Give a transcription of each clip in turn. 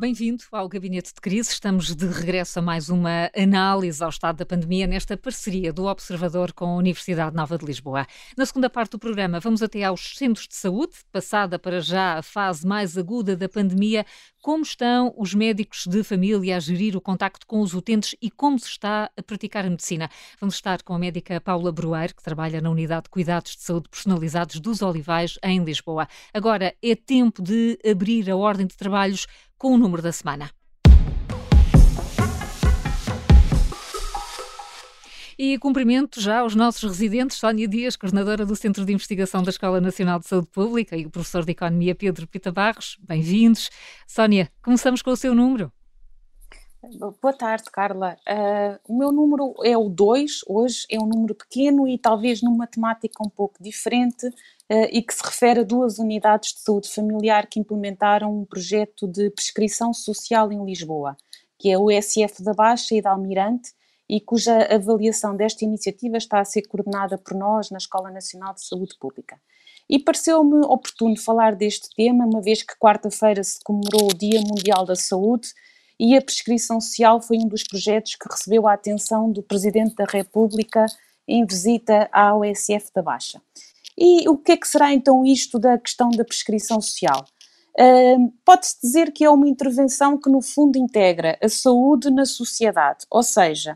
Bem-vindo ao Gabinete de Crise. Estamos de regresso a mais uma análise ao estado da pandemia nesta parceria do Observador com a Universidade Nova de Lisboa. Na segunda parte do programa, vamos até aos centros de saúde, passada para já a fase mais aguda da pandemia. Como estão os médicos de família a gerir o contacto com os utentes e como se está a praticar a medicina? Vamos estar com a médica Paula Brueiro, que trabalha na Unidade de Cuidados de Saúde Personalizados dos Olivais, em Lisboa. Agora é tempo de abrir a ordem de trabalhos com o número da semana. E cumprimento já os nossos residentes, Sónia Dias, coordenadora do Centro de Investigação da Escola Nacional de Saúde Pública, e o professor de Economia Pedro Pita Barros. Bem-vindos. Sónia, começamos com o seu número. Boa tarde, Carla. Uh, o meu número é o 2, hoje é um número pequeno e talvez numa temática um pouco diferente e que se refere a duas unidades de saúde familiar que implementaram um projeto de prescrição social em Lisboa, que é o SF da Baixa e da Almirante, e cuja avaliação desta iniciativa está a ser coordenada por nós na Escola Nacional de Saúde Pública. E pareceu-me oportuno falar deste tema, uma vez que quarta-feira se comemorou o Dia Mundial da Saúde e a prescrição social foi um dos projetos que recebeu a atenção do Presidente da República em visita à OSF da Baixa. E o que é que será então isto da questão da prescrição social? Uh, Pode-se dizer que é uma intervenção que, no fundo, integra a saúde na sociedade, ou seja,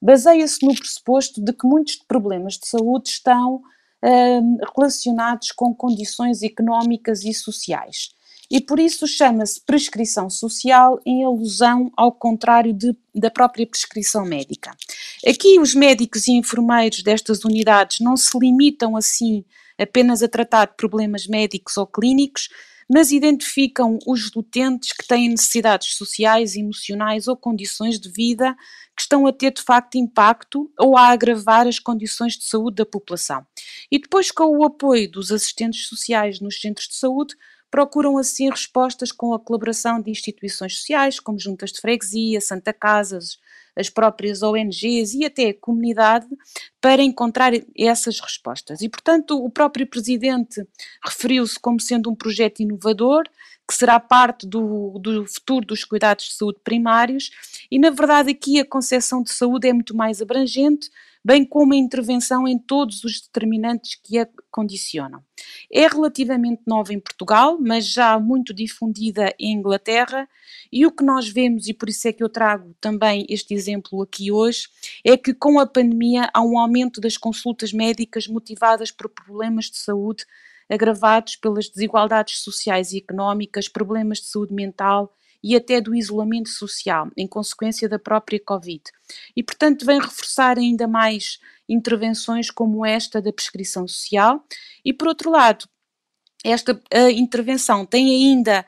baseia-se no pressuposto de que muitos problemas de saúde estão uh, relacionados com condições económicas e sociais e por isso chama-se prescrição social em alusão ao contrário de, da própria prescrição médica. Aqui os médicos e enfermeiros destas unidades não se limitam assim apenas a tratar problemas médicos ou clínicos, mas identificam os utentes que têm necessidades sociais, emocionais ou condições de vida que estão a ter de facto impacto ou a agravar as condições de saúde da população. E depois, com o apoio dos assistentes sociais nos centros de saúde, procuram assim respostas com a colaboração de instituições sociais, como juntas de freguesia, Santa Casas, as próprias ONGs e até a comunidade para encontrar essas respostas. E, portanto, o próprio Presidente referiu-se como sendo um projeto inovador, que será parte do, do futuro dos cuidados de saúde primários, e, na verdade, aqui a concepção de saúde é muito mais abrangente, bem como a intervenção em todos os determinantes que a condicionam. É relativamente nova em Portugal, mas já muito difundida em Inglaterra, e o que nós vemos, e por isso é que eu trago também este exemplo aqui hoje, é que com a pandemia há um aumento das consultas médicas motivadas por problemas de saúde agravados pelas desigualdades sociais e económicas, problemas de saúde mental e até do isolamento social, em consequência da própria Covid. E, portanto, vem reforçar ainda mais intervenções como esta da prescrição social. E, por outro lado, esta intervenção tem ainda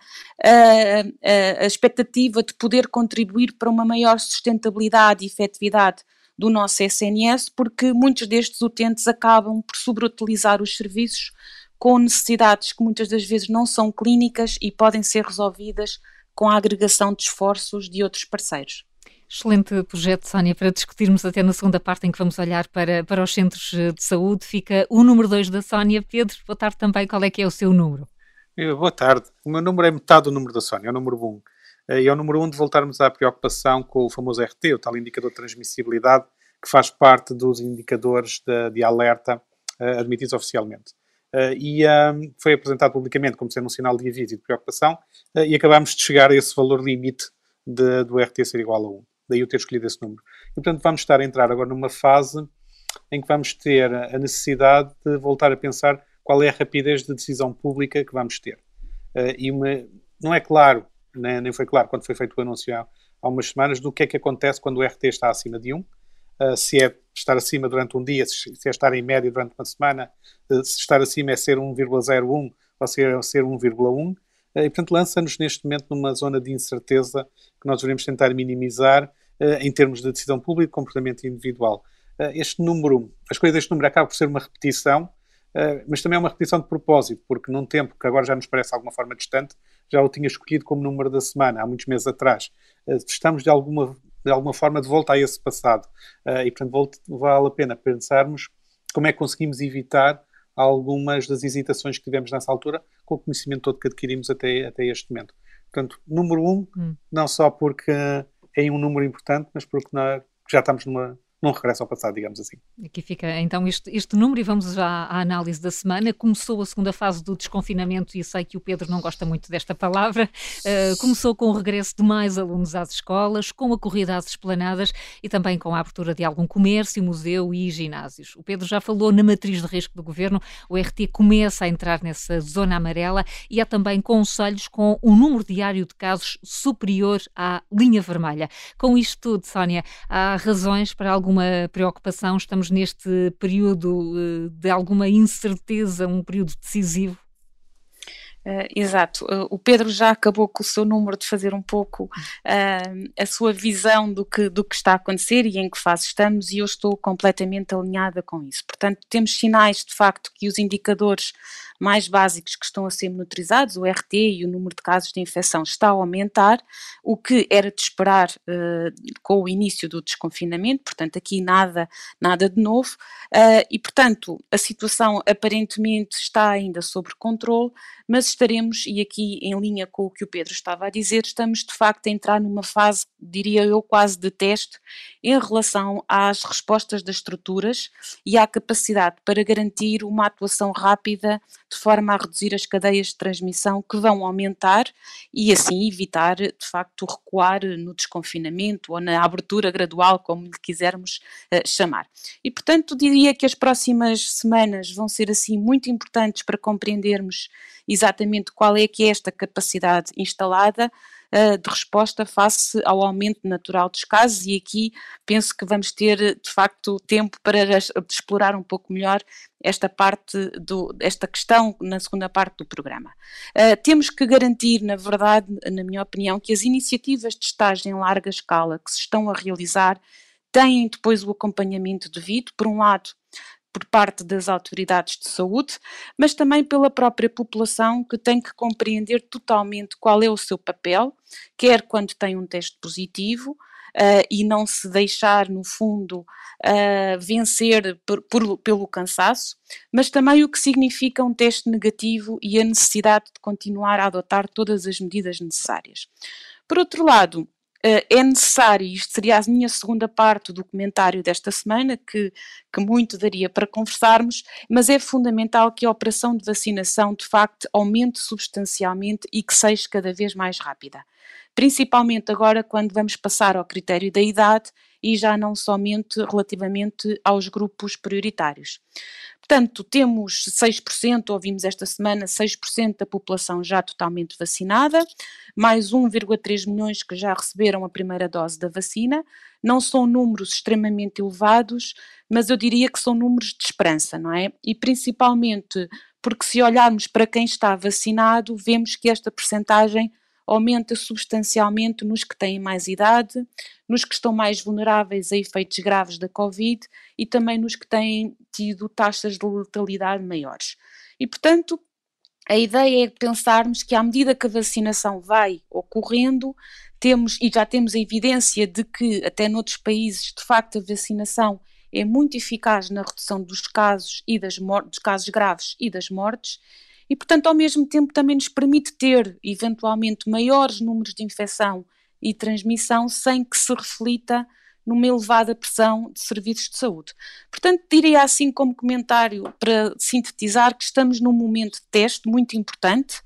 a expectativa de poder contribuir para uma maior sustentabilidade e efetividade do nosso SNS, porque muitos destes utentes acabam por sobreutilizar os serviços com necessidades que muitas das vezes não são clínicas e podem ser resolvidas com a agregação de esforços de outros parceiros. Excelente projeto, Sónia, para discutirmos até na segunda parte em que vamos olhar para, para os centros de saúde. Fica o número 2 da Sónia. Pedro, boa tarde também. Qual é que é o seu número? Boa tarde. O meu número é metade do número da Sónia, é o número 1. Um. Eh, e é o número 1 um de voltarmos à preocupação com o famoso RT, o tal indicador de transmissibilidade, que faz parte dos indicadores de, de alerta uh, admitidos oficialmente. Uh, e um, foi apresentado publicamente como sendo um sinal de aviso e de preocupação, uh, e acabámos de chegar a esse valor limite de, do RT ser igual a 1. Daí eu ter escolhido esse número. E, portanto, vamos estar a entrar agora numa fase em que vamos ter a necessidade de voltar a pensar qual é a rapidez de decisão pública que vamos ter. Uh, e uma, não é claro, nem, nem, foi claro quando foi feito o anúncio há, há umas semanas, do que é que acontece quando o RT está acima de 1 Uh, se é estar acima durante um dia, se, é estar em média durante uma semana, uh, se estar acima é ser 1,01 ou se é ser 1,1. Uh, e, portanto, lança-nos neste momento numa zona de incerteza que nós devemos tentar minimizar em termos de decisão pública e comportamento individual. este número, a escolha deste número acaba por ser uma repetição, mas também é uma repetição de propósito, porque num tempo que agora já nos parece de alguma forma distante, já o tinha escolhido como número da semana, há muitos meses atrás. estamos de alguma de alguma forma de volta a esse passado. Uh, e, portanto, vale a pena pensarmos como é que conseguimos evitar algumas das hesitações que tivemos nessa altura com o conhecimento todo que adquirimos até, até este momento. Portanto, número um, hum. não só porque é um número importante, mas porque já estamos numa, num regresso ao passado, digamos assim. Aqui fica então este, este número e vamos já à análise da semana. Começou a segunda fase do desconfinamento e sei que o Pedro não gosta muito desta palavra. Uh, começou com o regresso de mais alunos às escolas, com a corrida às esplanadas e também com a abertura de algum comércio, museu e ginásios. O Pedro já falou na matriz de risco do governo, o RT começa a entrar nessa zona amarela e há também conselhos com um número diário de casos superior à linha vermelha. Com isto tudo, Sónia, há razões para algum alguma preocupação? Estamos neste período eh, de alguma incerteza, um período decisivo? Uh, exato, uh, o Pedro já acabou com o seu número de fazer um pouco uh, a sua visão do que, do que está a acontecer e em que fase estamos, e eu estou completamente alinhada com isso. Portanto, temos sinais de facto que os indicadores mais básicos que estão a ser monitorizados, o RT e o número de casos de infecção está a aumentar, o que era de esperar com o início do desconfinamento, portanto, aqui nada, nada de novo, e portanto, a situação aparentemente está ainda sob controle, mas estaremos, e aqui em linha com o que o Pedro estava a dizer, estamos de facto a entrar numa fase, diria eu, quase de teste em relação às respostas das estruturas e à capacidade para garantir uma atuação rápida de forma a reduzir as cadeias de transmissão que vão aumentar e assim evitar de facto recuar no desconfinamento ou na abertura gradual, como lhe quisermos uh, chamar. E portanto diria que as próximas semanas vão ser assim muito importantes para compreendermos exatamente qual é que é esta capacidade instalada de resposta face ao aumento natural dos casos e aqui penso que vamos ter de facto tempo para explorar um pouco melhor esta parte do, esta questão na segunda parte do programa. Uh, temos que garantir, na verdade, na minha opinião, que as iniciativas de estágio em larga escala que se estão a realizar têm depois o acompanhamento devido, por um lado, por parte das autoridades de saúde, mas também pela própria população que tem que compreender totalmente qual é o seu papel, quer quando tem um teste positivo, Uh, e não se deixar, no fundo, uh, vencer por, por, pelo cansaço, mas também o que significa um teste negativo e a necessidade de continuar a adotar todas as medidas necessárias. Por outro lado, é necessário, isto seria a minha segunda parte do comentário desta semana, que, que muito daria para conversarmos, mas é fundamental que a operação de vacinação de facto aumente substancialmente e que seja cada vez mais rápida. Principalmente agora, quando vamos passar ao critério da idade e já não somente relativamente aos grupos prioritários. Portanto, temos 6%, ouvimos esta semana, 6% da população já totalmente vacinada, mais 1,3 milhões que já receberam a primeira dose da vacina. Não são números extremamente elevados, mas eu diria que são números de esperança, não é? E principalmente porque se olharmos para quem está vacinado, vemos que esta percentagem aumenta substancialmente nos que têm mais idade, nos que estão mais vulneráveis a efeitos graves da Covid e também nos que têm tido taxas de letalidade maiores. E, portanto, a ideia é pensarmos que, à medida que a vacinação vai ocorrendo, temos, e já temos a evidência de que, até noutros países, de facto, a vacinação é muito eficaz na redução dos casos e das dos casos graves e das mortes, e, portanto, ao mesmo tempo também nos permite ter, eventualmente, maiores números de infecção e transmissão sem que se reflita numa elevada pressão de serviços de saúde. Portanto, diria assim como comentário para sintetizar que estamos num momento de teste muito importante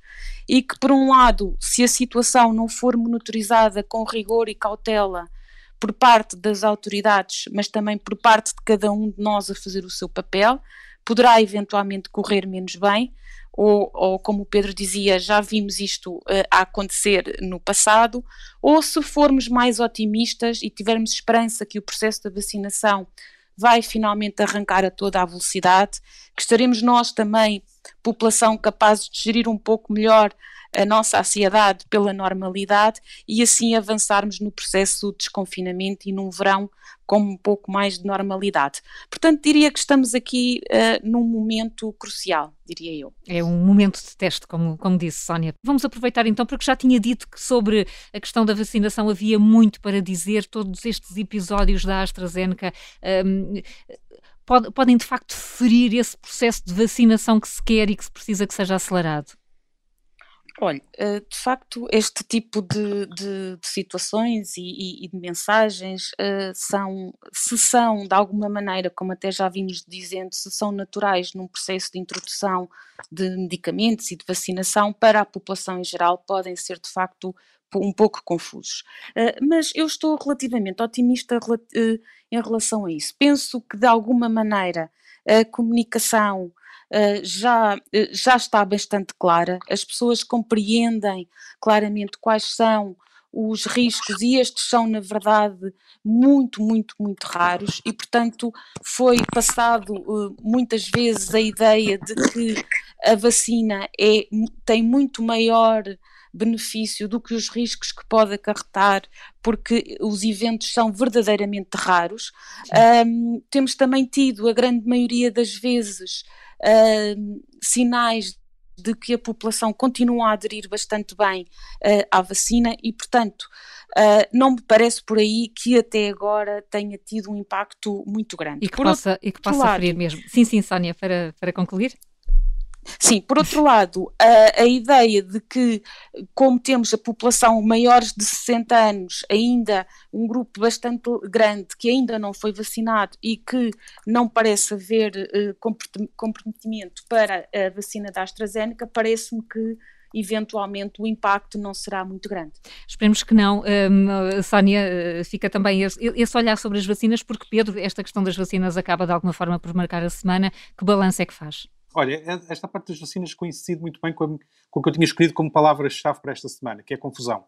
e que, por um lado, se a situação não for monitorizada com rigor e cautela por parte das autoridades, mas também por parte de cada um de nós a fazer o seu papel, poderá eventualmente correr menos bem, ou, ou, como o Pedro dizia, já vimos isto uh, a acontecer no passado, ou se formos mais otimistas e tivermos esperança que o processo da vacinação vai finalmente arrancar a toda a velocidade, que estaremos nós também, população, capazes de gerir um pouco melhor a nossa ansiedade pela normalidade e assim avançarmos no processo de desconfinamento e num verão com um pouco mais de normalidade. Portanto, diria que estamos aqui uh, num momento crucial, diria eu. É um momento de teste, como, como disse Sónia. Vamos aproveitar então, porque já tinha dito que sobre a questão da vacinação havia muito para dizer, todos estes episódios da AstraZeneca. Um, podem de facto ferir esse processo de vacinação que se quer e que se precisa que seja acelerado? Olha, eh, de facto, este tipo de, de, de situações e, e, de mensagens uh, são, se são de alguma maneira, como até já vimos dizendo, se são naturais num processo de introdução de medicamentos e de vacinação para a população em geral, podem ser de facto um pouco confusos. Uh, mas eu estou relativamente otimista em relação a isso. Penso que de alguma maneira a comunicação já, uh, já está bastante clara, as pessoas compreendem claramente quais são os riscos e estes são, na verdade, muito, muito, muito raros. E, portanto, foi passado uh, muitas vezes a ideia de que a vacina é, tem muito maior benefício do que os riscos que pode acarretar, porque os eventos são verdadeiramente raros. Um, temos também tido, a grande maioria das vezes, uh, sinais de que a população continua a aderir bastante bem uh, à vacina e, portanto, uh, não me parece por aí que até agora tenha tido um impacto muito grande. E que por possa, outro, e que possa ferir mesmo. Sim, sim, Sónia, para, para concluir. Sim, por outro lado, a, a, ideia de que, como temos a população maiores de 60 anos, ainda um grupo bastante grande que ainda não foi vacinado e que não parece haver uh, comprometimento para a vacina da AstraZeneca, parece-me que eventualmente o impacto não será muito grande. Esperemos que não. Um, Sónia, eh, fica também esse, esse, olhar sobre as vacinas, porque Pedro, esta questão das vacinas acaba de alguma forma por marcar a semana. Que balanço é que faz? Olha, é, esta parte das vacinas coincide muito bem com, com o que eu tinha escolhido como palavra-chave para esta semana, que é confusão.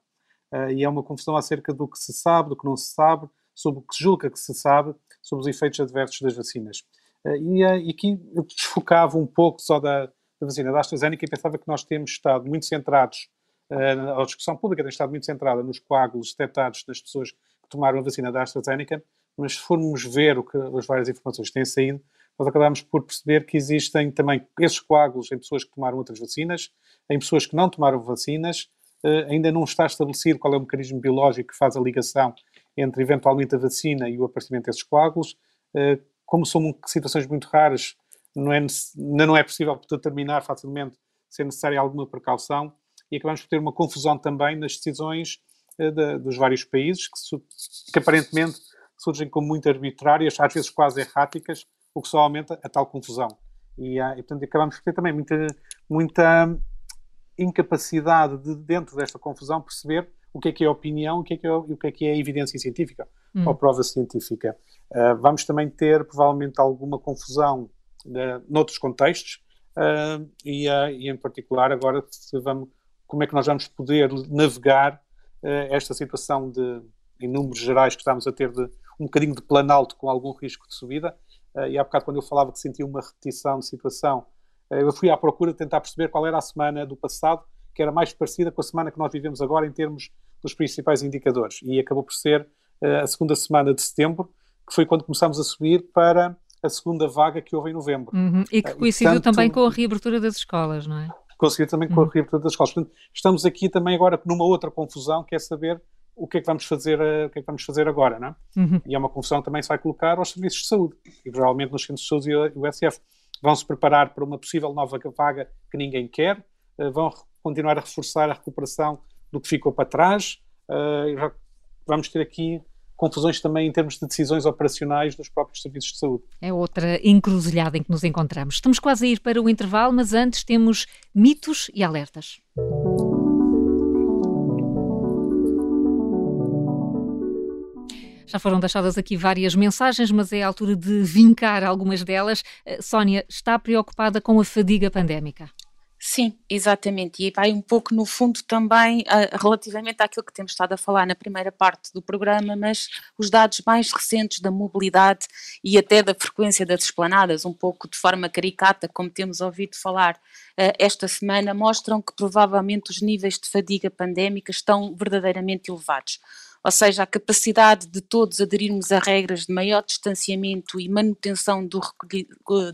Uh, e é uma confusão acerca do que se sabe, do que não se sabe, sobre o que se julga que se sabe, sobre os efeitos adversos das vacinas. Uh, e, uh, e, aqui eu desfocava um pouco só da, da vacina da AstraZeneca e pensava que nós temos estado muito centrados, a discussão pública tem estado muito centrada nos coágulos detectados nas pessoas que tomaram a vacina da AstraZeneca, mas se formos ver o que as várias informações têm saído, nós acabamos por perceber que existem também esses coágulos em pessoas que tomaram outras vacinas, em pessoas que não tomaram vacinas, uh, ainda não está estabelecido qual é o mecanismo biológico que faz a ligação entre eventualmente a vacina e o aparecimento desses coágulos. Uh, como são situações muito raras, não é, não é possível determinar facilmente se é necessária alguma precaução e acabamos por ter uma confusão também nas decisões uh, de, dos vários países que, que aparentemente surgem como muito arbitrárias, às vezes quase erráticas, o que só aumenta a tal confusão. E, e portanto, acabamos por ter também muita, muita incapacidade de, dentro desta confusão, perceber o que é que é opinião o que é que é, o que é, que é evidência científica hum. ou prova científica. Uh, vamos também ter, provavelmente, alguma confusão uh, noutros contextos uh, e, uh, e, em particular, agora, vamos, como é que nós vamos poder navegar esta situação de, em números gerais que estamos a ter de um bocadinho de planalto com algum risco de subida e há bocado quando eu falava que sentia uma repetição de situação, eh, eu fui à procura de tentar perceber qual era a semana do passado que era mais parecida com a semana que nós vivemos agora em termos dos principais indicadores. E acabou por ser eh, a segunda semana de setembro, que foi quando começámos a subir para a segunda vaga que houve em novembro. Uhum. E que coincidiu e, também com a reabertura das escolas, não é? Coincidiu também uhum. com a uhum. reabertura das escolas. Portanto, estamos aqui também agora numa outra confusão, que é saber o que é que vamos fazer, uh, o que é que vamos fazer agora, não é? Uhum. E é uma confusão também se vai colocar aos serviços de saúde, e provavelmente nos centros de saúde e o SF. Vão se preparar para uma possível nova vaga que ninguém quer, uh, vão continuar a reforçar a recuperação do que ficou para trás, uh, vamos ter aqui confusões também em termos de decisões operacionais dos próprios serviços de saúde. É outra encruzilhada em que nos encontramos. Estamos quase a ir para o intervalo, mas antes temos mitos e alertas. Já foram deixadas aqui várias mensagens, mas é a altura de vincar algumas delas. Eh, Sónia, está preocupada com a fadiga pandémica? Sim, exatamente. E vai um pouco no fundo também uh, relativamente àquilo que temos estado a falar na primeira parte do programa, mas os dados mais recentes da mobilidade e até da frequência das esplanadas, um pouco de forma caricata, como temos ouvido falar uh, esta semana, mostram que provavelmente os níveis de fadiga pandémica estão verdadeiramente elevados ou seja, a capacidade de todos aderirmos a regras de maior distanciamento e manutenção do,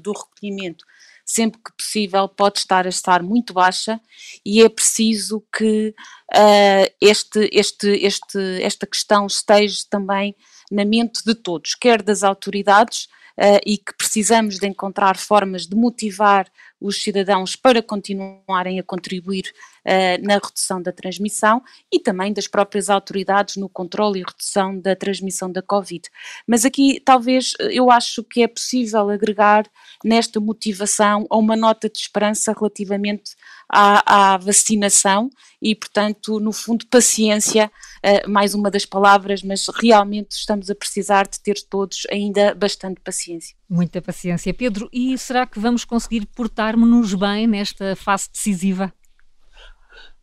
do recolhimento sempre que possível pode estar a estar muito baixa e é preciso que uh, este, este, este, esta questão esteja também na mente de todos, quer das autoridades, uh, e que precisamos de encontrar formas de motivar os cidadãos para continuarem a contribuir uh, na redução da transmissão e também das próprias autoridades no controle e redução da transmissão da Covid. Mas aqui talvez eu acho que é possível agregar nesta motivação a uma nota de esperança relativamente à, à vacinação e, portanto, no fundo, paciência, uh, mais uma das palavras, mas realmente estamos a precisar de ter todos ainda bastante paciência. Muita paciência. Pedro, e será que vamos conseguir portar-nos bem nesta fase decisiva?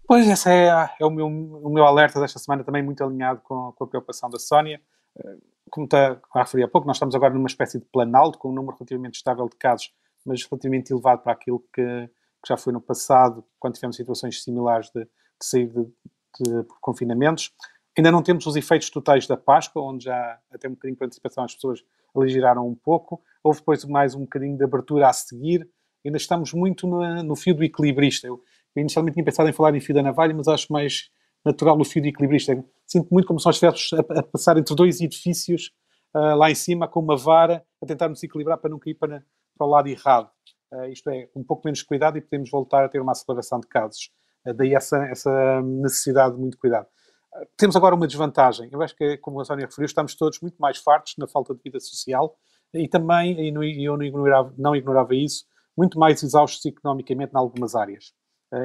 Pois, esse é, é o, meu, o meu alerta desta semana, também muito alinhado com, com a preocupação da Sónia. Eh, como está a referir há pouco, nós estamos agora numa espécie de planalto, com um número relativamente estável de casos, mas relativamente elevado para aquilo que, que já foi no passado, quando tivemos situações similares de, de sair de, de, confinamentos. Ainda não temos os efeitos totais da Páscoa, onde já até um bocadinho por antecipação as pessoas aligeraram um pouco. Houve depois mais um bocadinho de abertura a seguir. Ainda estamos muito no, no fio do equilibrista. Eu, eu, inicialmente tinha pensado em falar em fio da navalha, mas acho mais natural o fio do equilibrista. Sinto muito como se nós estivéssemos a, a passar entre dois edifícios uh, lá em cima com uma vara a tentar nos equilibrar para não cair para, para o lado errado. Uh, isto é, um pouco menos cuidado e podemos voltar a ter uma aceleração de casos. Uh, daí essa, essa necessidade de muito cuidado. Uh, temos agora uma desvantagem. Eu acho que, como a Sónia referiu, estamos todos muito mais fartos na falta de vida social e também, e, eu não ignorava, não ignorava isso, muito mais exaustos economicamente em algumas áreas.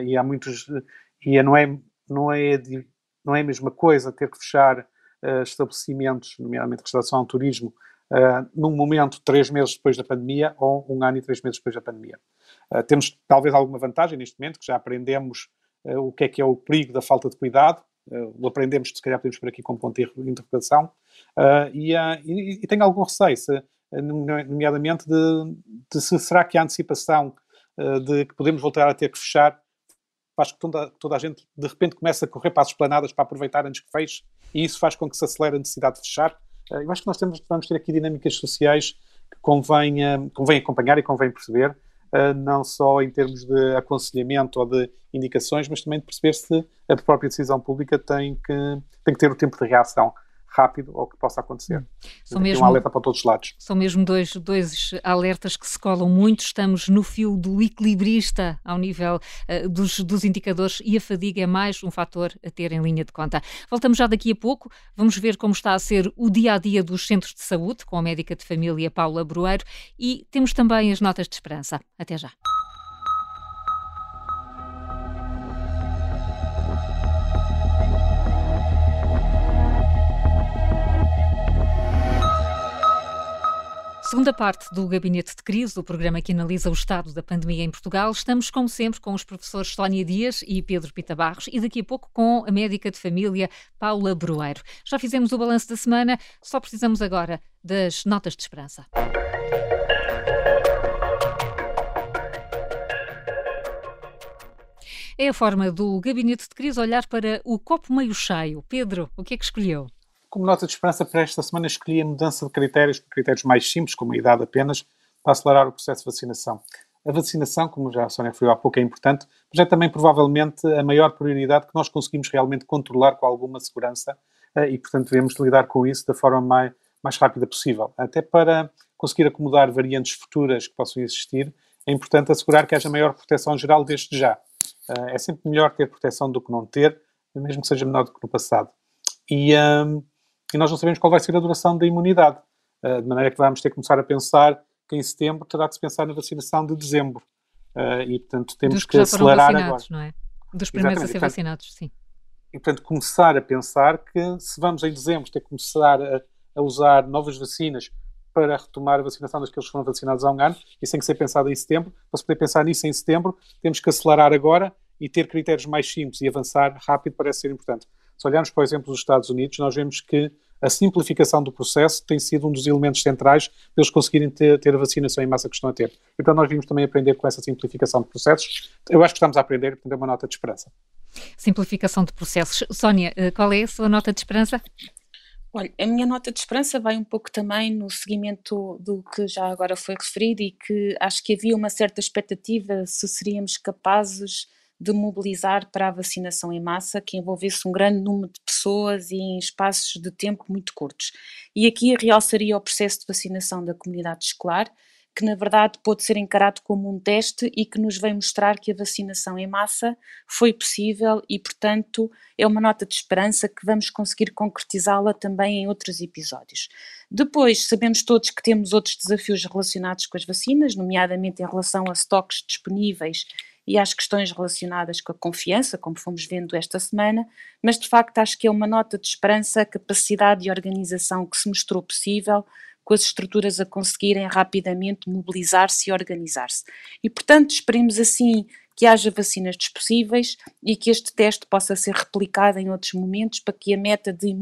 e há muitos. E não é, não, é, não é a mesma coisa ter que fechar estabelecimentos, nomeadamente restauração, turismo, uh, num momento três meses depois da pandemia ou um ano e três meses depois da pandemia. Uh, temos talvez alguma vantagem neste momento, que já aprendemos uh, o que é que é o perigo da falta de cuidado, o aprendemos, se calhar podemos por aqui com ponto de interpretação, e, e, e, tenho algum receio, se, nomeadamente de, de, se será que a antecipação de que podemos voltar a ter que fechar faz que toda, toda, a gente de repente comece a correr para as esplanadas para aproveitar antes que feche, e isso faz com que se acelere a necessidade de fechar. Eh, eu acho que nós temos, vamos ter aqui dinâmicas sociais que convém, eh, convém acompanhar e convém perceber, eh, não só em termos de aconselhamento ou de indicações, mas também de perceber se a própria decisão pública tem que, tem que ter o tempo de reação rápido ao que possa acontecer. Hum. São mesmo, um alerta para todos os lados. São mesmo dois, dois alertas que se colam muito. Estamos no fio do equilibrista ao nível uh, dos, dos indicadores e a fadiga é mais um fator a ter em linha de conta. Voltamos já daqui a pouco. Vamos ver como está a ser o dia a dia dos centros de saúde com a médica de família Paula Broeiro e temos também as notas de esperança. Até já. Segunda parte do Gabinete de Crise, o programa que analisa o estado da pandemia em Portugal. Estamos, como sempre, com os professores Sónia Dias e Pedro Pita Barros e daqui a pouco com a médica de família Paula Broeiro. Já fizemos o balanço da semana, só precisamos agora das notas de esperança. É a forma do Gabinete de Crise olhar para o copo meio cheio. Pedro, o que é que escolheu? Como nota de esperança para esta semana, escolhi a mudança de critérios para critérios mais simples, como a idade apenas, para acelerar o processo de vacinação. A vacinação, como já a Sónia referiu há pouco, é importante, mas é também provavelmente a maior prioridade que nós conseguimos realmente controlar com alguma segurança eh, e, portanto, devemos lidar com isso da forma mais, mais rápida possível. Até para conseguir acomodar variantes futuras que possam existir, é importante assegurar que haja maior proteção geral desde já. Eh, é sempre melhor ter proteção do que não ter, mesmo que seja menor do que no passado. E, um, e nós não sabemos qual vai ser a duração da imunidade. Uh, de maneira que vamos ter que começar a pensar que em setembro terá de se pensar na vacinação de dezembro. Uh, e, portanto, temos que, que acelerar agora. Não é? Dos primeiros Exatamente. a ser vacinados, sim. E, portanto, começar a pensar que se vamos em dezembro ter que começar a, a usar novas vacinas para retomar a vacinação daqueles que foram vacinados há um ano, isso tem que ser pensado em setembro. Para se poder pensar nisso em setembro, temos que acelerar agora e ter critérios mais simples e avançar rápido parece ser importante. Se olharmos, por exemplo, os Estados Unidos, nós vemos que a simplificação do processo tem sido um dos elementos centrais para eles conseguirem ter, ter a vacinação em massa que estão a ter. Então nós vimos também aprender com essa simplificação de processos. Eu acho que estamos a aprender, portanto é uma nota de esperança. Simplificação de processos. Sónia, eh, qual é a sua nota de esperança? Olha, a minha nota de esperança vai um pouco também no seguimento do que já agora foi referido e que acho que havia uma certa expectativa se seríamos capazes de mobilizar para a vacinação em massa, que envolvesse um grande número de pessoas e em espaços de tempo muito curtos. E aqui realçaria o processo de vacinação da comunidade escolar, que na verdade pode ser encarado como um teste e que nos vem mostrar que a vacinação em massa foi possível e, portanto, é uma nota de esperança que vamos conseguir concretizá-la também em outros episódios. Depois, sabemos todos que temos outros desafios relacionados com as vacinas, nomeadamente em relação a estoques disponíveis e às questões relacionadas com a confiança, como fomos vendo esta semana, mas de facto acho que é uma nota de esperança a capacidade de organização que se mostrou possível com as estruturas a conseguirem rapidamente mobilizar-se e organizar-se. E, portanto, esperemos assim que haja vacinas disponíveis e que este teste possa ser replicado em outros momentos para que a meta de,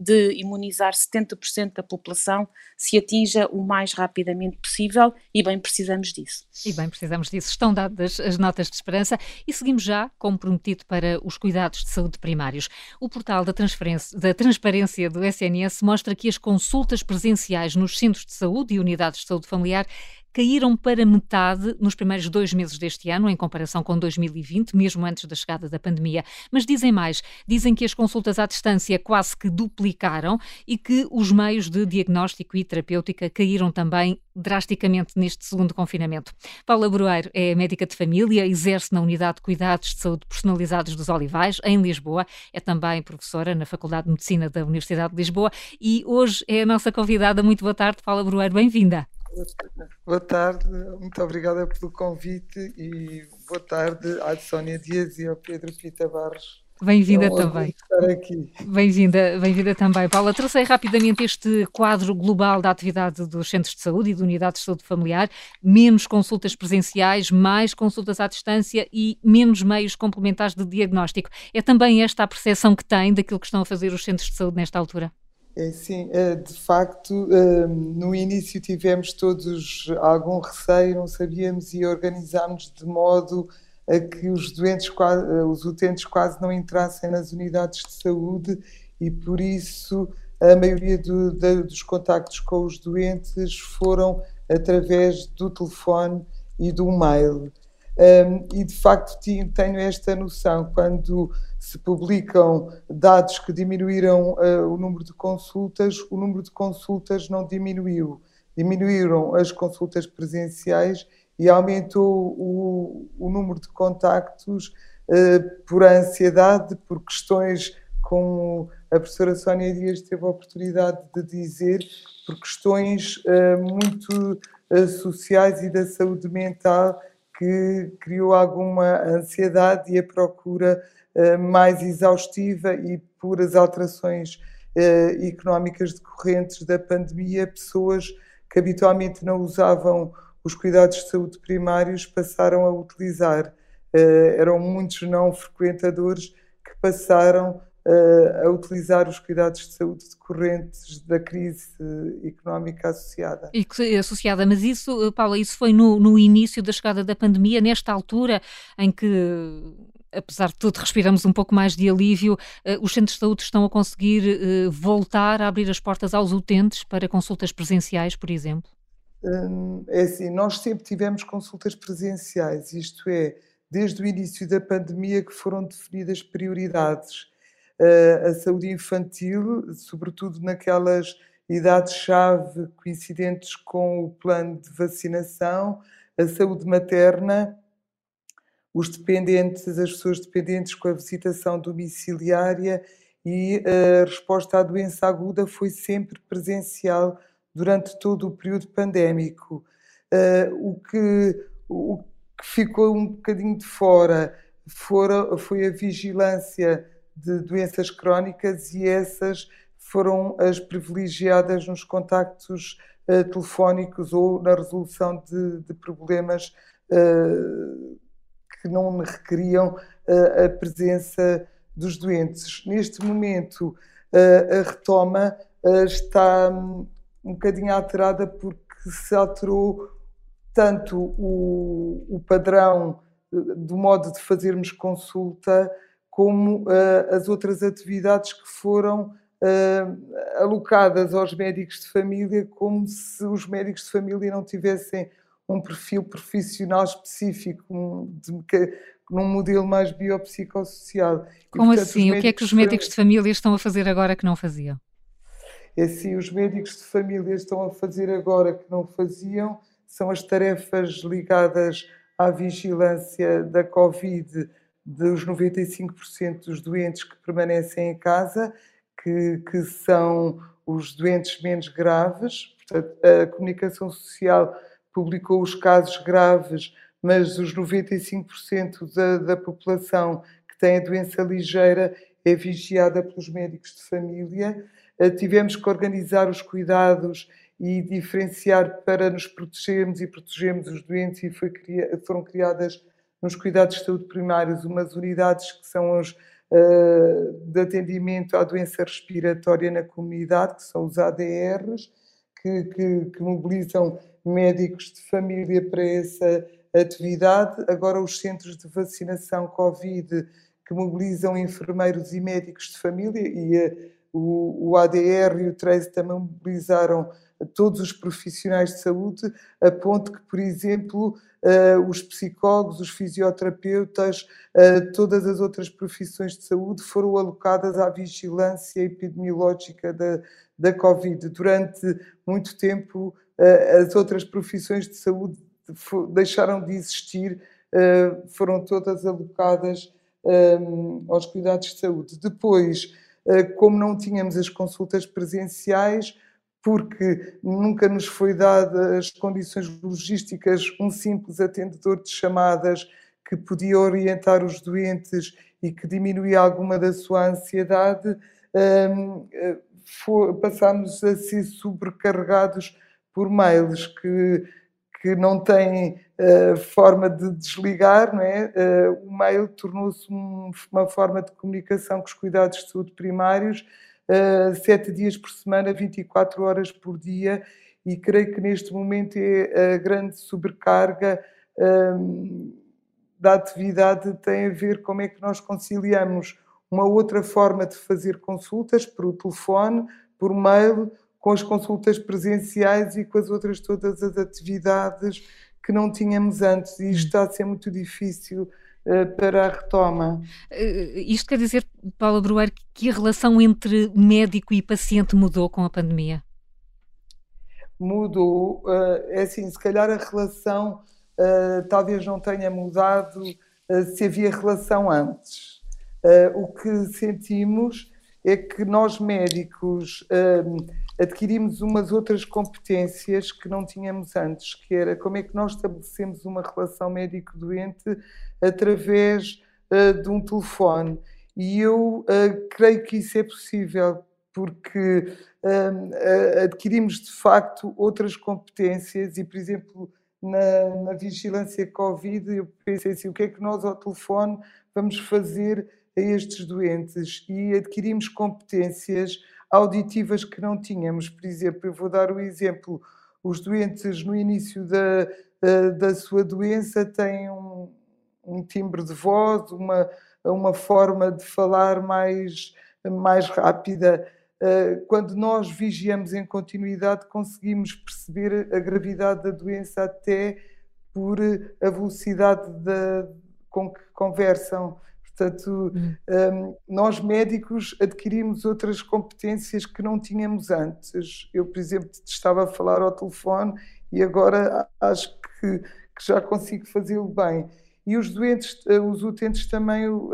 de imunizar 70% da população se atinja o mais rapidamente possível e bem precisamos disso. E bem precisamos disso. Estão dadas as notas de esperança e seguimos já, como prometido, para os cuidados de saúde primários. O portal da, da transparência do SNS mostra que as consultas presenciais nos centros de saúde e unidades de saúde familiar caíram para metade nos primeiros dois meses deste ano, em comparação com 2020, mesmo antes da chegada da pandemia. Mas dizem mais, dizem que as consultas à distância quase que duplicaram e que os meios de diagnóstico e terapêutica caíram também drasticamente neste segundo confinamento. Paula Broeiro é médica de família, exerce na Unidade de Cuidados de Saúde Personalizados dos Olivais, em Lisboa, é também professora na Faculdade de Medicina da Universidade de Lisboa e hoje é a nossa convidada. Muito boa tarde, Paula Broeiro, bem-vinda. Boa tarde, muito obrigada pelo convite e boa tarde à Sónia Dias e ao Pedro Pita Barros. Bem-vinda é também. Bem-vinda, bem-vinda também. Paula, tracei rapidamente este quadro global da atividade dos centros de saúde e de unidades de saúde familiar, menos consultas presenciais, mais consultas à distância e menos meios complementares de diagnóstico. É também esta a percepção que tem daquilo que estão a fazer os centros de saúde nesta altura? É, sim, é, de facto, é, no início tivemos todos algum receio, não sabíamos e organizámos de modo a que os doentes, os utentes quase não entrassem nas unidades de saúde e por isso a maioria do, dos contactos com os doentes foram através do telefone e do mail. Um, e de facto tenho esta noção quando se publicam dados que diminuíram uh, o número de consultas, o número de consultas não diminuiu. Diminuíram as consultas presenciais e aumentou o, o número de contactos uh, por ansiedade, por questões, como a professora Sónia Dias teve a oportunidade de dizer, por questões uh, muito sociais e da saúde mental que criou alguma ansiedade e a procura uh, mais exaustiva e por as alterações uh, económicas decorrentes da pandemia, pessoas que habitualmente não usavam os cuidados de saúde primários passaram a utilizar. Uh, eram muitos não frequentadores que passaram a utilizar os cuidados de saúde decorrentes da crise económica associada. E associada, mas isso, Paula, isso foi no, no início da chegada da pandemia, nesta altura em que apesar de tudo, respiramos um pouco mais de alívio. Eh, os centros de saúde estão a conseguir eh, voltar a abrir as portas aos utentes para consultas presenciais, por exemplo? É assim, nós sempre tivemos consultas presenciais, isto é, desde o início da pandemia que foram definidas prioridades a saúde infantil, sobretudo naquelas idades-chave coincidentes com o plano de vacinação, a saúde materna, os dependentes, as pessoas dependentes com a visitação domiciliária e a resposta à doença aguda foi sempre presencial durante todo o período pandémico. o, que, o que ficou um bocadinho de fora, foi a vigilância de doenças crónicas e essas foram as privilegiadas nos contactos uh, telefónicos ou na resolução de, de problemas uh, que não requeriam uh, a presença dos doentes. Neste momento, a retoma está um, um bocadinho alterada porque se alterou tanto o, o padrão do modo de fazermos consulta como uh, as outras atividades que foram uh, alocadas aos médicos de família, como se os médicos de família não tivessem um perfil profissional específico, um, de, num modelo mais biopsicossocial. Como e, portanto, assim? O que é que os médicos de família estão a fazer agora que não faziam? É assim, os médicos de família estão a fazer agora que não faziam, são as tarefas ligadas à vigilância da Covid dos 95% dos doentes que permanecem em casa, que, que são os doentes menos graves. Portanto, a comunicação social publicou os casos graves, mas os 95% da, da população que tem a doença ligeira é vigiada pelos médicos de família. Eh, tivemos que organizar os cuidados e diferenciar para nos protegermos e protegermos os doentes e foi, foram criadas nos cuidados de saúde primários umas unidades que são os uh, de atendimento à doença respiratória na comunidade, que são os ADRs, que, que, que mobilizam médicos de família para essa atividade. Agora os centros de vacinação Covid que mobilizam enfermeiros e médicos de família e uh, o, o ADR e o TRACE também mobilizaram todos os profissionais de saúde, a ponto que, por exemplo, uh, os psicólogos, os fisioterapeutas, uh, todas as outras profissões de saúde foram alocadas à vigilância epidemiológica da, da Covid. Durante muito tempo, uh, as outras profissões de saúde deixaram de existir, foram todas alocadas aos cuidados de saúde. Depois, como não tínhamos as consultas presenciais, porque nunca nos foi dada as condições logísticas, um simples atendedor de chamadas que podia orientar os doentes e que diminuía alguma da sua ansiedade, um, eh, passámos a ser sobrecarregados por mails que, que não têm uh, forma de desligar, não é? Uh, o mail tornou-se um, uma forma de comunicação com os cuidados de saúde primários uh, sete dias por semana, 24 horas por dia, e creio que neste momento é a grande sobrecarga um, da atividade tem a ver como é que nós conciliamos uma outra forma de fazer consultas por telefone, por mail, com as consultas presenciais e com as outras todas as atividades que não tínhamos antes. E está a ser muito difícil para a retoma. Uh, isto quer dizer, Paula Bruer, que a relação entre médico e paciente mudou com a pandemia? Mudou. Uh, é assim, se calhar a relação talvez não tenha mudado se havia relação antes. o que sentimos é que nós médicos adquirimos umas outras competências que não tínhamos antes, que era como é que nós estabelecemos uma relação médico-doente através uh, de um telefone. E eu uh, creio que isso é possível, porque uh, adquirimos de facto outras competências e, por exemplo, na, na, vigilância Covid, eu pensei assim: o que é que nós ao telefone vamos fazer a estes doentes? E adquirimos competências auditivas que não tínhamos. Por exemplo, eu vou dar o exemplo: os doentes no início da, da sua doença têm um, um timbre de voz, uma, uma forma de falar mais, mais rápida. Quando nós vigiamos em continuidade, conseguimos perceber a gravidade da doença até por a velocidade da, com que conversam. Portanto, hum. um, nós médicos adquirimos outras competências que não tínhamos antes. Eu, por exemplo, estava a falar ao telefone e agora acho que, que já consigo fazê-lo bem. E os doentes, eh, os utentes também uh,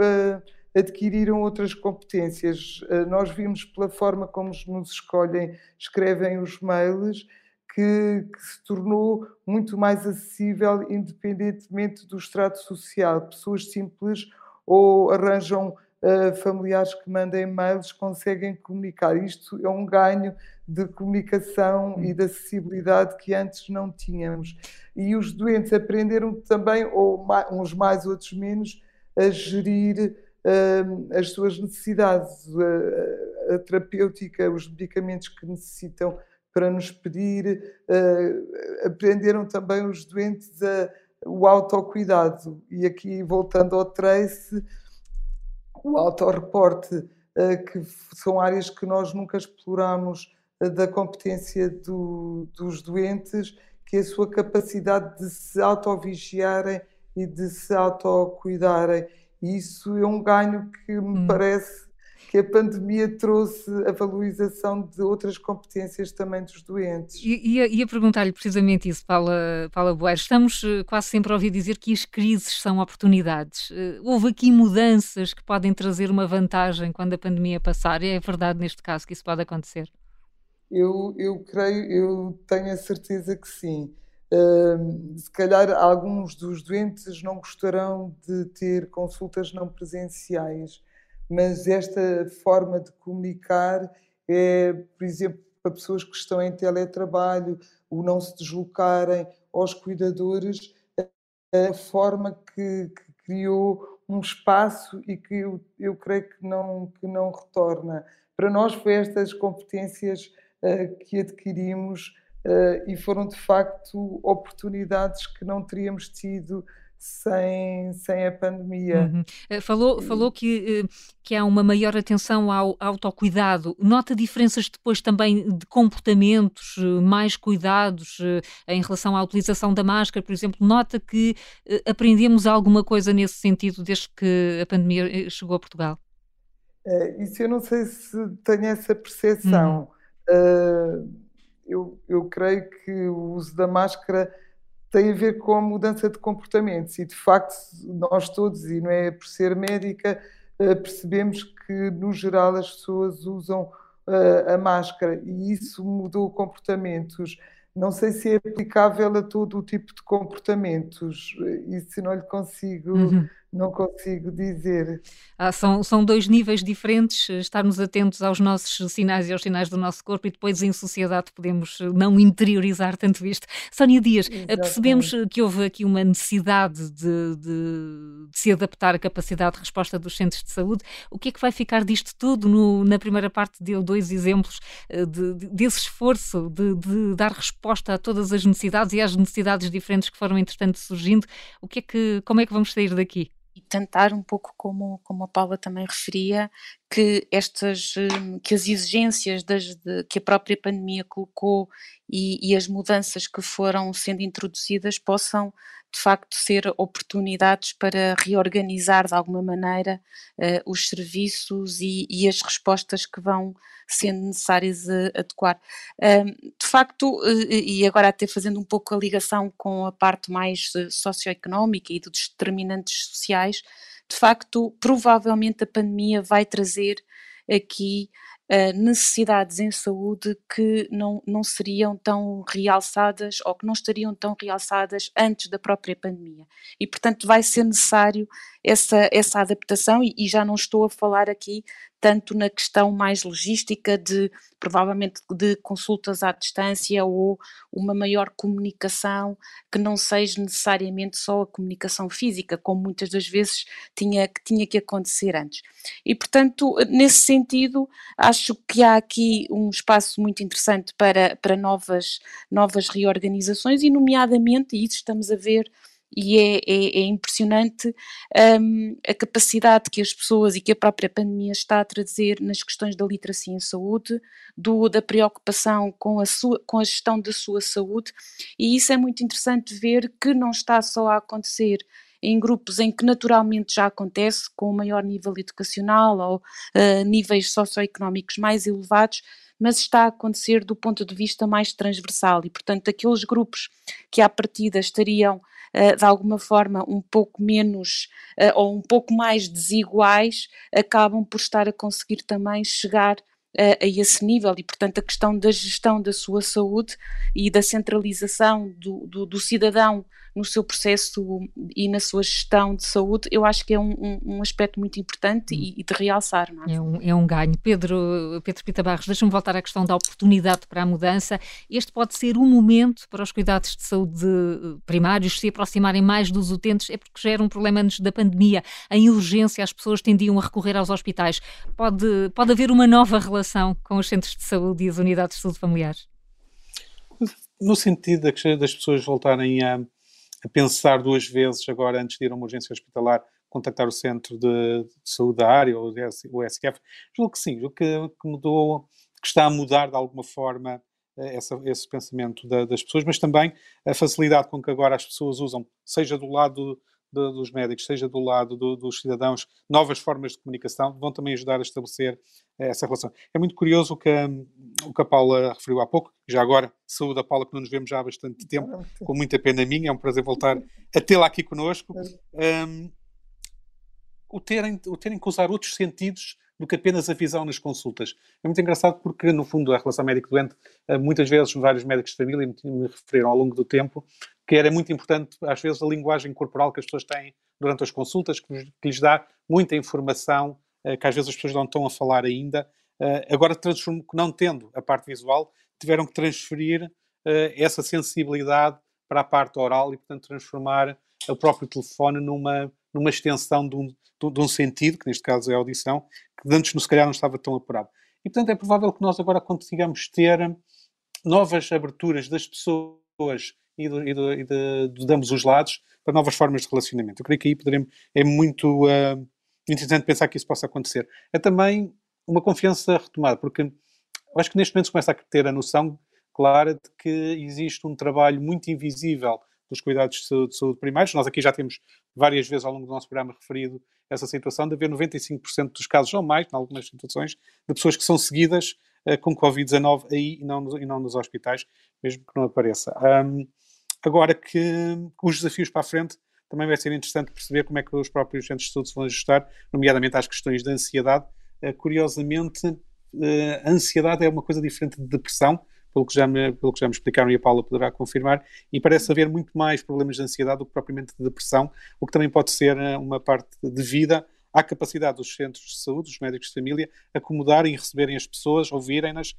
adquiriram outras competências. Uh, nós vimos pela forma como nos escolhem, escrevem os mails, que, que, se tornou muito mais acessível independentemente do estrato social. Pessoas simples ou arranjam uh, familiares que mandem mails, conseguem comunicar. Isto é um ganho de comunicação e de acessibilidade que antes não tínhamos. E os doentes aprenderam também, ou uns mais, outros menos, a gerir uh, as suas necessidades, a, a, terapêutica, os medicamentos que necessitam para nos pedir. Uh, aprenderam também os doentes a o autocuidado. E aqui, voltando ao trace, o autorreporte, eh, que são áreas que nós nunca exploramos eh, da competência do, dos doentes, que é a sua capacidade de se autovigiarem e de se autocuidarem. E isso é um ganho que me hum. parece que a pandemia trouxe a valorização de outras competências também dos doentes. E, ia, ia perguntar-lhe precisamente isso, Paula, Paula Boer. Estamos eh, quase sempre a ouvir dizer que as crises são oportunidades. Eh, houve aqui mudanças que podem trazer uma vantagem quando a pandemia passar? É verdade neste caso que isso pode acontecer? Eu, eu creio, eu tenho a certeza que sim. Uh, se calhar alguns dos doentes não gostarão de ter consultas não presenciais, mas esta forma de comunicar é, por exemplo, para pessoas que estão em teletrabalho, o não se deslocarem aos cuidadores, a forma que, que criou um espaço e que eu, eu, creio que não, que não retorna. Para nós foi estas competências uh, que adquirimos uh, e foram de facto oportunidades que não teríamos tido sem, sem a pandemia. Uhum. Eh, falou, falou que, eh, que há uma maior atenção ao autocuidado. Nota diferenças depois também de comportamentos, eh, mais cuidados em relação à utilização da máscara, por exemplo? Nota que aprendemos alguma coisa nesse sentido desde que a pandemia chegou a Portugal? isso eu não sei se tenho essa percepção. Uhum. Uh, eu, eu creio que o uso da máscara tem a ver com a mudança de comportamentos. E de facto nós todos, e não é por ser médica, eh, percebemos que no geral as pessoas usam eh, a máscara. E isso mudou comportamentos. Não sei se é aplicável a todo o tipo de comportamentos, isso não lhe consigo uhum não consigo dizer. Ah, são, são dois níveis diferentes, estarmos atentos aos nossos sinais e aos sinais do nosso corpo e depois em sociedade podemos não interiorizar tanto isto. Sónia Dias, ah, Exatamente. percebemos que houve aqui uma necessidade de, de, de, se adaptar à capacidade de resposta dos centros de saúde. O que é que vai ficar disto tudo? No, na primeira parte deu dois exemplos de, desse esforço de, de dar resposta a todas as necessidades e às necessidades diferentes que foram entretanto surgindo. O que é que, como é que vamos sair daqui? E tentar um pouco como, como a Paula também referia, que estas hum, que as exigências das, de, que a própria pandemia colocou e, e, as mudanças que foram sendo introduzidas possam de facto ser oportunidades para reorganizar de alguma maneira uh, os serviços e, e, as respostas que vão sendo necessárias adequar. Uh, de facto, uh, e agora até fazendo um pouco a ligação com a parte mais eh, socioeconómica e dos determinantes sociais, de facto, provavelmente a pandemia vai trazer aqui uh, necessidades em saúde que não, não seriam tão realçadas ou que não estariam tão realçadas antes da própria pandemia. E, portanto, vai ser necessário essa, essa adaptação, e, e já não estou a falar aqui tanto na questão mais logística de provavelmente de consultas à distância ou uma maior comunicação que não seja necessariamente só a comunicação física, como muitas das vezes tinha, que tinha que acontecer antes. E, portanto, nesse sentido, acho que há aqui um espaço muito interessante para, para novas, novas reorganizações, e, nomeadamente, e isso estamos a ver e é, é, é impressionante um, a capacidade que as pessoas e que a própria pandemia está a trazer nas questões da literacia em saúde, do, da preocupação com a, sua, com a gestão da sua saúde, e isso é muito interessante ver que não está só a acontecer em grupos em que naturalmente já acontece, com um maior nível educacional ou uh, níveis socioeconómicos mais elevados, mas está a acontecer do ponto de vista mais transversal. E, portanto, aqueles grupos que à partida estariam uh, de alguma forma um pouco menos uh, ou um pouco mais desiguais, acabam por estar a conseguir também chegar a, a esse nível e, portanto, a questão da gestão da sua saúde e da centralização do, do, do cidadão no seu processo e na sua gestão de saúde, eu acho que é um, um, um aspecto muito importante e, e, de realçar. É? é? um, é um ganho. Pedro, Pedro Pita Barros, deixa-me voltar à questão da oportunidade para a mudança. Este pode ser um momento para os cuidados de saúde primários se aproximarem mais dos utentes, é porque já era um problema antes da pandemia. Em urgência, as pessoas tendiam a recorrer aos hospitais. Pode, pode haver uma nova relação com os centros de saúde e as unidades de saúde familiares? No sentido das pessoas voltarem a a pensar duas vezes agora antes de ir a uma urgência hospitalar, contactar o centro de, de saúde da área ou o SQF? Julgo que sim, julgo que, que, mudou, que está a mudar de alguma forma eh, essa, esse pensamento da, das pessoas, mas também a facilidade com que agora as pessoas usam, seja do lado do, dos médicos, seja do lado do, dos cidadãos, novas formas de comunicação, vão também ajudar a estabelecer essa relação. É muito curioso o que, a, o que a Paula referiu há pouco, já agora, saúde a Paula, que não nos vemos já há bastante tempo, com muita pena minha, é um prazer voltar a tê-la aqui conosco. Um, o, terem, o terem que usar outros sentidos do que apenas a visão nas consultas. É muito engraçado porque, no fundo, a relação médico-doente, eh, muitas vezes vários médicos de família me referiram ao longo do tempo que era muito importante, às vezes, a linguagem corporal que as pessoas têm durante as consultas, que, lhes dá muita informação eh, que às vezes as pessoas não estão a falar ainda. Eh, agora, não tendo a parte visual, tiveram que transferir essa sensibilidade para a parte oral e, portanto, transformar o próprio telefone numa, numa extensão de um, de um sentido, que neste caso é a audição, que antes, se calhar, não estava tão apurado. E, portanto, é provável que nós agora consigamos ter novas aberturas das pessoas e, do, e, do, e de, de, ambos os lados para novas formas de relacionamento. Eu creio que aí poderemos, é muito uh, interessante pensar que isso possa acontecer. É também uma confiança retomada, porque eu acho que neste momento se começa a ter a noção clara de que existe um trabalho muito invisível dos cuidados de saúde, de saúde primários. Nós aqui já temos várias vezes ao longo do nosso programa referido essa situação de haver 95% dos casos, ou mais, em algumas situações, de pessoas que são seguidas uh, com Covid-19 aí e não, e não nos hospitais, mesmo que não apareça. Um, agora que os desafios para a frente também vai ser interessante perceber como é que os próprios centros de saúde se vão ajustar, nomeadamente às questões de ansiedade. Uh, curiosamente, uh, a ansiedade é uma coisa diferente de depressão, pelo que, já me, pelo que já me explicaram e a Paula poderá confirmar, e parece haver muito mais problemas de ansiedade do que propriamente de depressão, o que também pode ser eh, uma parte devida à capacidade dos centros de saúde, dos médicos de família, acomodarem e receberem as pessoas, ouvirem-nas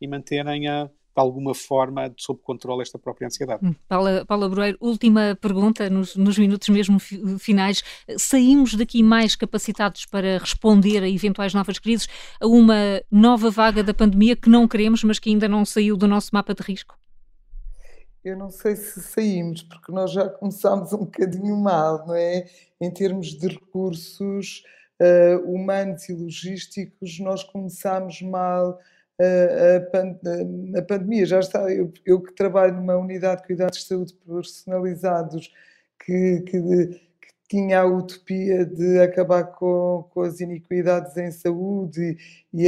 e manterem a, de alguma forma sob controle esta própria ansiedade. Hum, Paula, Paula Broeiro, última pergunta, nos, nos minutos mesmo finais. Saímos daqui mais capacitados para responder a eventuais novas crises, a uma nova vaga da pandemia que não queremos, mas que ainda não saiu do nosso mapa de risco? Eu não sei se saímos, porque nós já começámos um bocadinho mal, não é? Em termos de recursos uh, humanos e logísticos, nós começámos mal a, a, pandemia. Já está, eu, eu, que trabalho numa unidade de cuidados de saúde personalizados que, que, que tinha a utopia de acabar com, com as iniquidades em saúde e,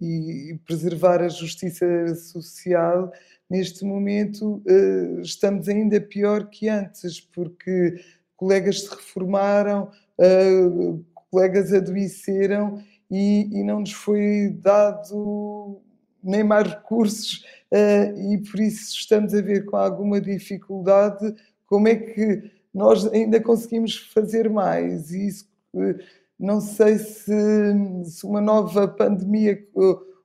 e, e, preservar a justiça social, neste momento uh, estamos ainda pior que antes, porque colegas se reformaram, uh, colegas adoeceram e, e não nos foi dado nem mais recursos uh, e por isso estamos a ver com alguma dificuldade como é que nós ainda conseguimos fazer mais. E isso uh, não sei se, se, uma nova pandemia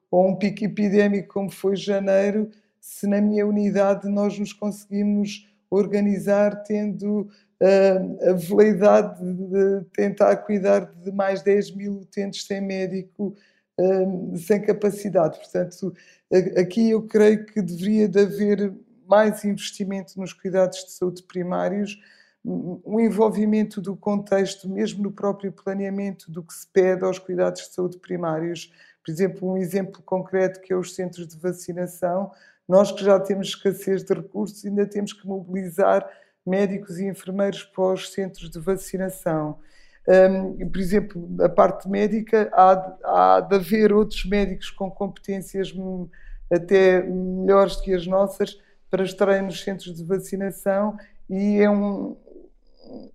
ou um pico epidémico como foi janeiro, se na minha unidade nós nos conseguimos organizar tendo a veleidade de tentar cuidar de mais 10 mil utentes sem médico, sem capacidade. Portanto, aqui eu creio que deveria de haver mais investimento nos cuidados de saúde primários, um envolvimento do contexto, mesmo no próprio planeamento do que se pede aos cuidados de saúde primários. Por exemplo, um exemplo concreto que é os centros de vacinação. Nós que já temos escassez de recursos, ainda temos que mobilizar médicos e enfermeiros para os centros de vacinação. Um, por exemplo, a parte médica, há, há de haver outros médicos com competências até melhores que as nossas para estarem nos centros de vacinação e é um,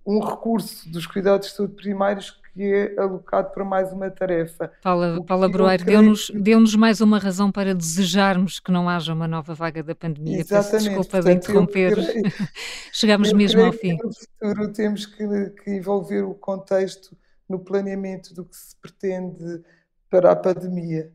um recurso dos cuidados de saúde primários que é alocado para mais uma tarefa. Paula, Paula Broeiro, deu-nos deu mais uma razão para desejarmos que não haja uma nova vaga da pandemia. Exatamente. Peço desculpa Portanto, de interromper. Creio, Chegamos mesmo ao fim. no futuro temos que, que envolver o contexto no planeamento do que se pretende para a pandemia.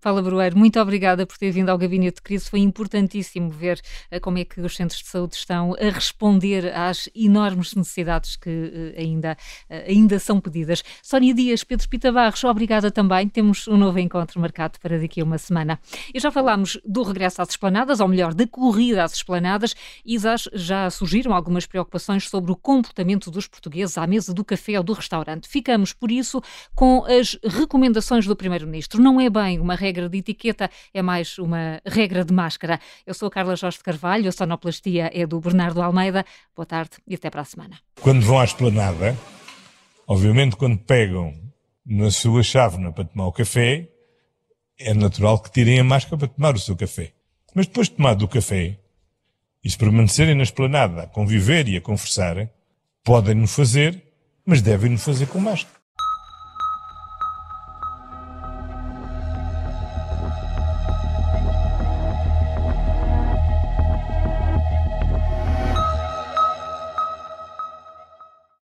Paula Brueiro, muito obrigada por ter vindo ao Gabinete de Crise. Foi importantíssimo ver uh, como é que os centros de saúde estão a responder às enormes necessidades que uh, ainda, uh, ainda são pedidas. Sónia Dias, Pedro Pita Barros, obrigada também. Temos um novo encontro marcado para daqui a uma semana. E já falámos do regresso às esplanadas, ou melhor, da corrida às esplanadas, e já, surgiram algumas preocupações sobre o comportamento dos portugueses à mesa do café ou do restaurante. Ficamos, por isso, com as recomendações do Primeiro-Ministro. Não é bem uma regra de etiqueta, é mais uma regra de máscara. Eu sou a Carla Jorge Carvalho, a sonoplastia é do Bernardo Almeida. Boa tarde e até para a semana. Quando vão à esplanada, obviamente quando pegam na sua chávena para tomar o café, é natural que tirem a máscara para tomar o seu café. Mas depois de tomar o café, e se permanecerem na esplanada a conviver e a conversar, podem-no fazer, mas devem-no fazer com máscara.